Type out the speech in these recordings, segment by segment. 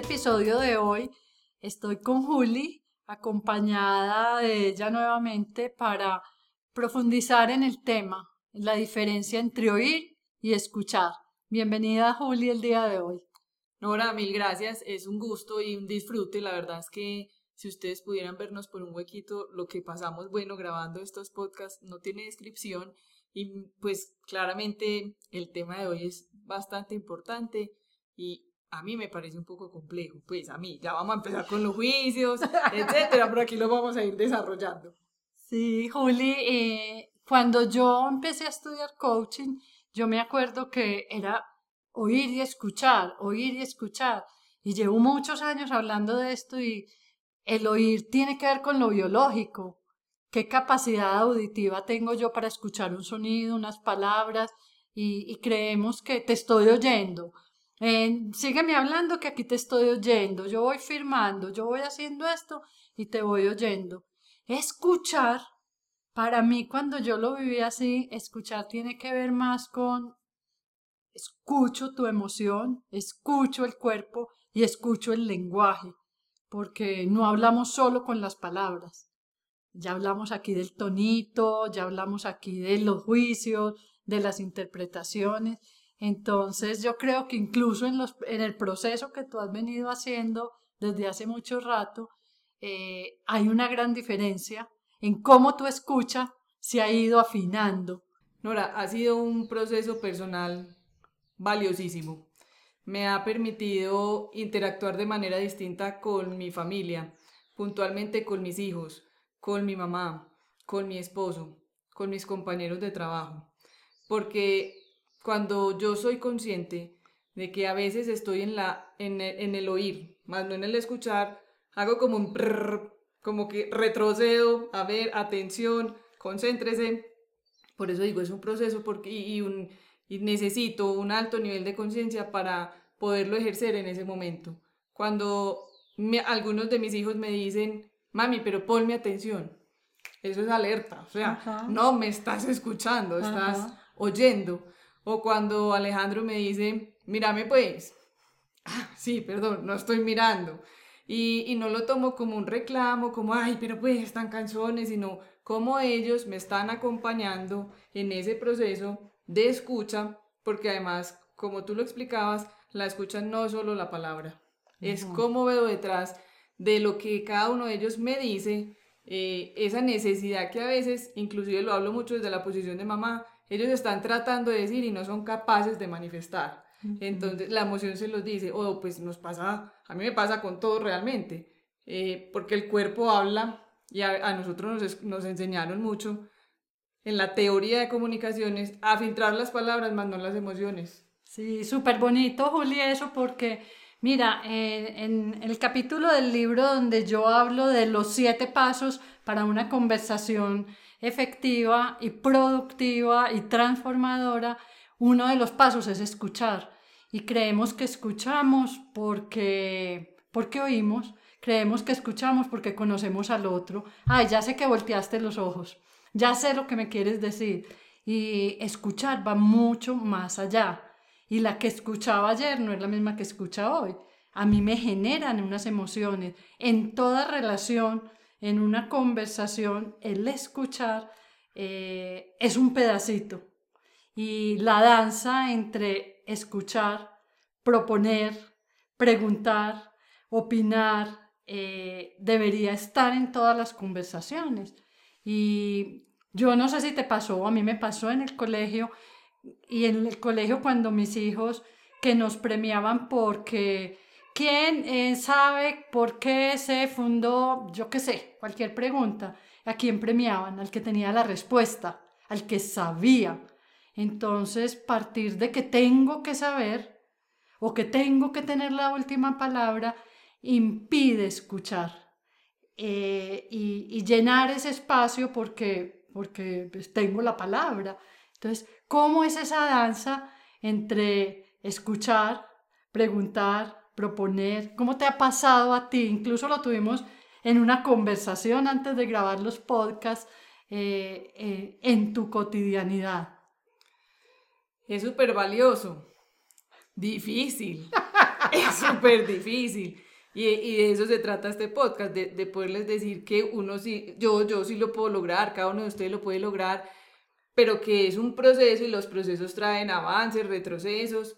Episodio de hoy estoy con Juli, acompañada de ella nuevamente para profundizar en el tema, la diferencia entre oír y escuchar. Bienvenida Juli el día de hoy. Nora, mil gracias. Es un gusto y un disfrute. La verdad es que si ustedes pudieran vernos por un huequito, lo que pasamos, bueno, grabando estos podcasts no tiene descripción y pues claramente el tema de hoy es bastante importante y a mí me parece un poco complejo. Pues a mí, ya vamos a empezar con los juicios, etcétera, pero aquí lo vamos a ir desarrollando. Sí, Juli, eh, cuando yo empecé a estudiar coaching, yo me acuerdo que era oír y escuchar, oír y escuchar. Y llevo muchos años hablando de esto y el oír tiene que ver con lo biológico. ¿Qué capacidad auditiva tengo yo para escuchar un sonido, unas palabras? Y, creemos que te estoy oyendo. Sígueme hablando que aquí te estoy oyendo. Yo voy firmando, yo voy haciendo esto y te voy oyendo. Escuchar, para mí cuando yo lo viví así, escuchar tiene que ver más con escucho tu emoción, escucho el cuerpo y escucho el lenguaje, porque no hablamos solo con las palabras. Ya hablamos aquí del tonito, ya hablamos aquí de los juicios, de las interpretaciones. Entonces yo creo que incluso en, los, en el proceso que tú has venido haciendo desde hace mucho rato, eh, hay una gran diferencia en cómo tu escucha se ha ido afinando. Nora, ha sido un proceso personal valiosísimo. Me ha permitido interactuar de manera distinta con mi familia, puntualmente con mis hijos, con mi mamá, con mi esposo, con mis compañeros de trabajo. Porque cuando yo soy consciente de que a veces estoy en, la, en, el, oír, más no en el escuchar, hago como un como que retrocedo, a ver, atención, concéntrese. Por eso digo, es un proceso porque, y, un, y necesito un alto nivel de conciencia para poderlo ejercer en ese momento. Cuando algunos de mis hijos me dicen, mami, pero ponme atención. Eso es alerta, o sea, no me estás escuchando, estás oyendo. O cuando Alejandro me dice, mírame pues, ah, sí, perdón, no estoy mirando. Y, y, no lo tomo como un reclamo, como, ay, pero pues están canciones, sino como ellos me están acompañando en ese proceso de escucha, porque además, como tú lo explicabas, la escucha no es solo la palabra, es cómo veo detrás de lo que cada uno de ellos me dice, eh, esa necesidad que a veces, inclusive lo hablo mucho desde la posición de mamá, ellos están tratando de decir y no son capaces de manifestar. Entonces la emoción se los dice, o oh, pues nos pasa, a mí me pasa con todo realmente, eh, porque el cuerpo habla y a, nosotros nos, nos, enseñaron mucho en la teoría de comunicaciones a filtrar las palabras más no las emociones. Sí, súper bonito, Juli, eso porque Mira, en el capítulo del libro donde yo hablo de los siete pasos para una conversación efectiva y productiva y transformadora, uno de los pasos es escuchar. Y creemos que escuchamos porque, porque oímos, creemos que escuchamos porque conocemos al otro. Ay, ya sé que volteaste los ojos, ya sé lo que me quieres decir. Y escuchar va mucho más allá y la que escuchaba ayer no es la misma que escucha hoy. A mí me generan unas emociones. En toda relación, en una conversación, el escuchar eh, es un pedacito. Y la danza entre escuchar, proponer, preguntar, opinar, eh, debería estar en todas las conversaciones. Y yo no sé si te pasó, a mí me pasó en el colegio y en el colegio cuando mis hijos que nos premiaban porque quién eh, sabe por qué se fundó, yo qué sé, cualquier pregunta, a quién premiaban, al que tenía la respuesta, al que sabía. Entonces, partir de que tengo que saber, o que tengo que tener la última palabra, impide escuchar eh, y, llenar ese espacio porque, porque pues, tengo la palabra. Entonces, ¿cómo es esa danza entre escuchar, preguntar, proponer? ¿Cómo te ha pasado a ti? Incluso lo tuvimos en una conversación antes de grabar los podcasts eh, eh, en tu cotidianidad. Es súper valioso. Difícil. es súper difícil. Y, de eso se trata este podcast, de, de, poderles decir que uno sí, yo, yo sí lo puedo lograr, cada uno de ustedes lo puede lograr, pero que es un proceso y los procesos traen avances, retrocesos.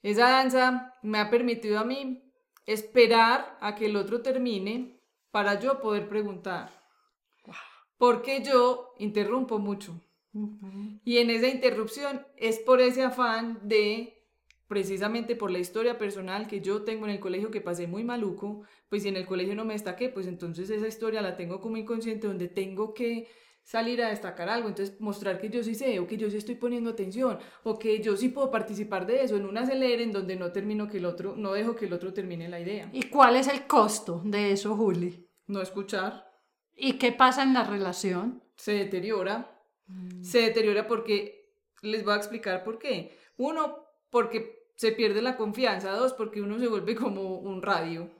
Esa danza me ha permitido a mí esperar a que el otro termine para yo poder preguntar. Porque yo interrumpo mucho. Y en esa interrupción es por ese afán de precisamente por la historia personal que yo tengo en el colegio que pasé muy maluco, pues si en el colegio no me destaqué, pues entonces esa historia la tengo como inconsciente donde tengo que salir a destacar algo, entonces mostrar que yo sí sé, o que yo sí estoy poniendo atención, o que yo sí puedo participar de eso, en un acelere en donde no termino que el otro, no dejo que el otro termine la idea. ¿Y cuál es el costo de eso, Juli? No escuchar. ¿Y qué pasa en la relación? Se deteriora. Mm. Se deteriora porque, les voy a explicar por qué. Uno, porque se pierde la confianza, dos, porque uno se vuelve como un radio.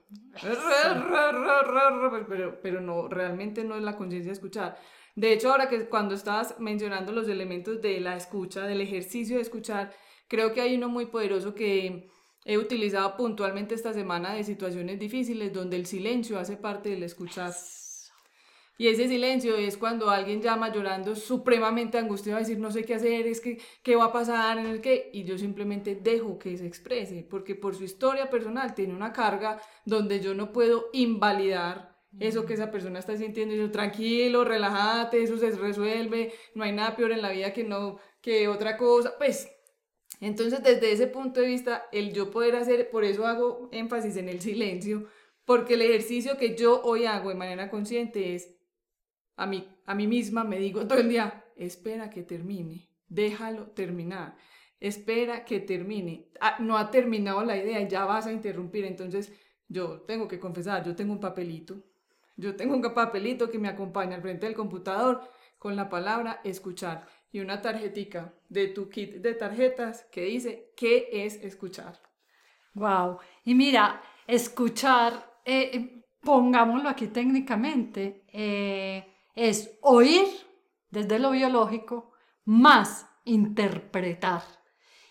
Pero, pero no, realmente no es la conciencia de escuchar. De hecho, ahora que cuando estabas mencionando los elementos de la escucha, del ejercicio de escuchar, creo que hay uno muy poderoso que he utilizado puntualmente esta semana de situaciones difíciles donde el silencio hace parte del escuchar. Y ese silencio es cuando alguien llama llorando supremamente angustiado a decir no sé qué hacer, es que qué va a pasar, en el que y yo simplemente dejo que se exprese, porque por su historia personal tiene una carga donde yo no puedo invalidar eso que esa persona está sintiendo, yo tranquilo, relájate, eso se resuelve, no hay nada peor en la vida que no que otra cosa, pues entonces desde ese punto de vista el yo poder hacer, por eso hago énfasis en el silencio, porque el ejercicio que yo hoy hago de manera consciente es a mí, a mí misma me digo todo el día, espera que termine, déjalo terminar, espera que termine. Ah, no ha terminado la idea, ya vas a interrumpir. Entonces, yo tengo que confesar, yo tengo un papelito, yo tengo un papelito que me acompaña al frente del computador con la palabra escuchar y una tarjetica de tu kit de tarjetas que dice qué es escuchar. Wow. Y mira, escuchar, eh, eh, pongámoslo aquí técnicamente, eh, es oír desde lo biológico más interpretar.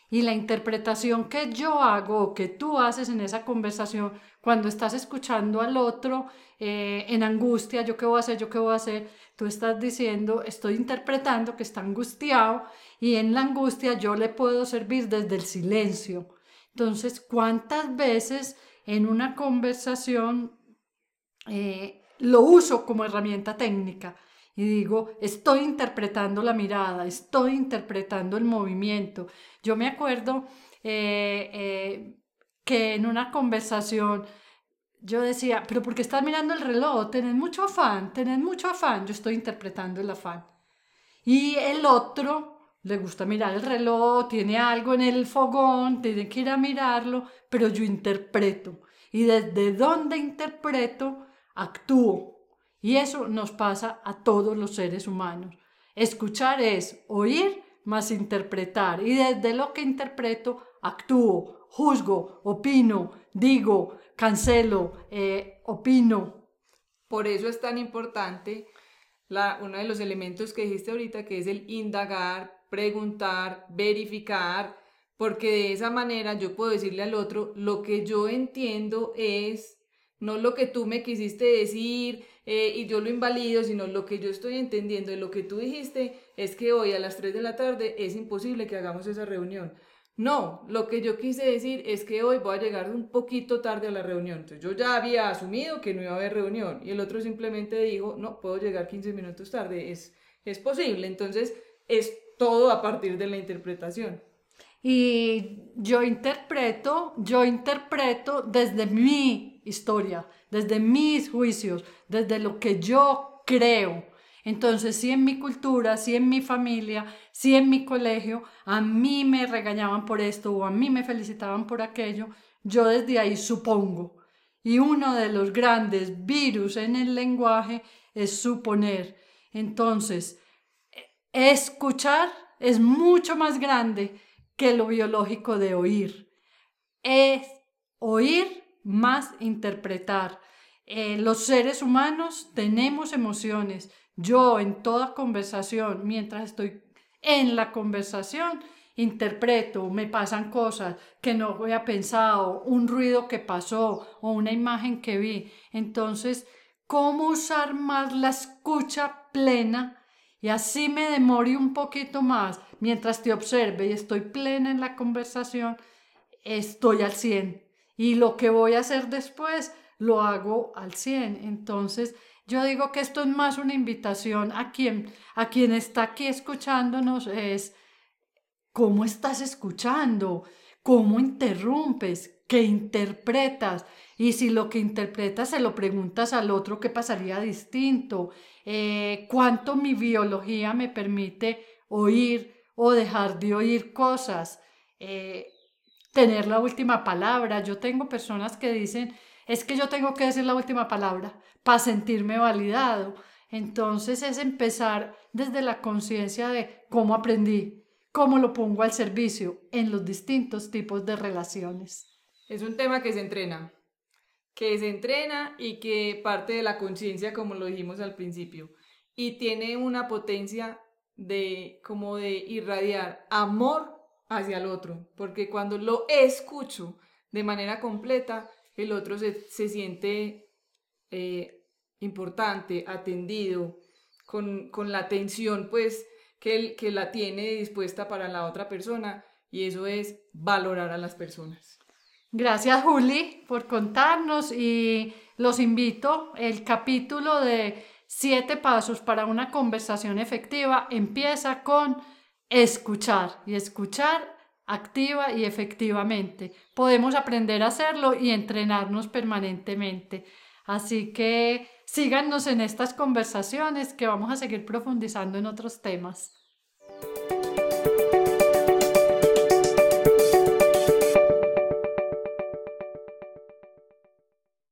Y la interpretación que yo hago que tú haces en esa conversación, cuando estás escuchando al otro eh, en angustia, yo qué voy a hacer, yo qué voy a hacer, tú estás diciendo, estoy interpretando que está angustiado y en la angustia yo le puedo servir desde el silencio. Entonces, ¿cuántas veces en una conversación eh, lo uso como herramienta técnica y digo, estoy interpretando la mirada, estoy interpretando el movimiento. Yo me acuerdo eh, eh, que en una conversación yo decía, pero ¿por qué estás mirando el reloj? Tenés mucho afán, tenés mucho afán. Yo estoy interpretando el afán. Y el otro le gusta mirar el reloj, tiene algo en el fogón, tiene que ir a mirarlo, pero yo interpreto. Y desde dónde interpreto, actúo. Y eso nos pasa a todos los seres humanos. Escuchar es oír más interpretar. Y desde lo que interpreto, actúo, juzgo, opino, digo, cancelo, eh, opino. Por eso es tan importante la, uno de los elementos que dijiste ahorita, que es el indagar, preguntar, verificar, porque de esa manera yo puedo decirle al otro, lo que yo entiendo es no lo que tú me quisiste decir eh, y yo lo invalido, sino lo que yo estoy entendiendo de lo que tú dijiste es que hoy a las 3 de la tarde es imposible que hagamos esa reunión. No, lo que yo quise decir es que hoy voy a llegar un poquito tarde a la reunión. Entonces yo ya había asumido que no iba a haber reunión y el otro simplemente dijo, no, puedo llegar 15 minutos tarde, es, es posible. Entonces es todo a partir de la interpretación. Y yo interpreto, yo interpreto desde mi historia, desde mis juicios, desde lo que yo creo. Entonces, si en mi cultura, si en mi familia, si en mi colegio, a mí me regañaban por esto o a mí me felicitaban por aquello, yo desde ahí supongo. Y uno de los grandes virus en el lenguaje es suponer. Entonces, escuchar es mucho más grande que lo biológico de oír. Es oír más interpretar. Eh, los seres humanos tenemos emociones. Yo en toda conversación, mientras estoy en la conversación, interpreto, me pasan cosas que no había pensado, un ruido que pasó o una imagen que vi. Entonces, ¿cómo usar más la escucha plena? Y así me demore un poquito más mientras te observe y estoy plena en la conversación, estoy al 100. Y lo que voy a hacer después lo hago al 100. Entonces, yo digo que esto es más una invitación a quien, a quien está aquí escuchándonos, es cómo estás escuchando, cómo interrumpes, qué interpretas. Y si lo que interpretas se lo preguntas al otro, ¿qué pasaría distinto? Eh, ¿Cuánto mi biología me permite oír o dejar de oír cosas? Eh, tener la última palabra. Yo tengo personas que dicen, es que yo tengo que decir la última palabra para sentirme validado. Entonces es empezar desde la conciencia de cómo aprendí, cómo lo pongo al servicio en los distintos tipos de relaciones. Es un tema que se entrena, que se entrena y que parte de la conciencia, como lo dijimos al principio, y tiene una potencia de como de irradiar amor hacia el otro, porque cuando lo escucho de manera completa, el otro se, siente eh, importante, atendido, con, la atención pues que, que la tiene dispuesta para la otra persona y eso es valorar a las personas. Gracias Juli por contarnos y los invito, el capítulo de siete pasos para una conversación efectiva empieza con escuchar y escuchar activa y efectivamente. Podemos aprender a hacerlo y entrenarnos permanentemente. Así que síganos en estas conversaciones que vamos a seguir profundizando en otros temas.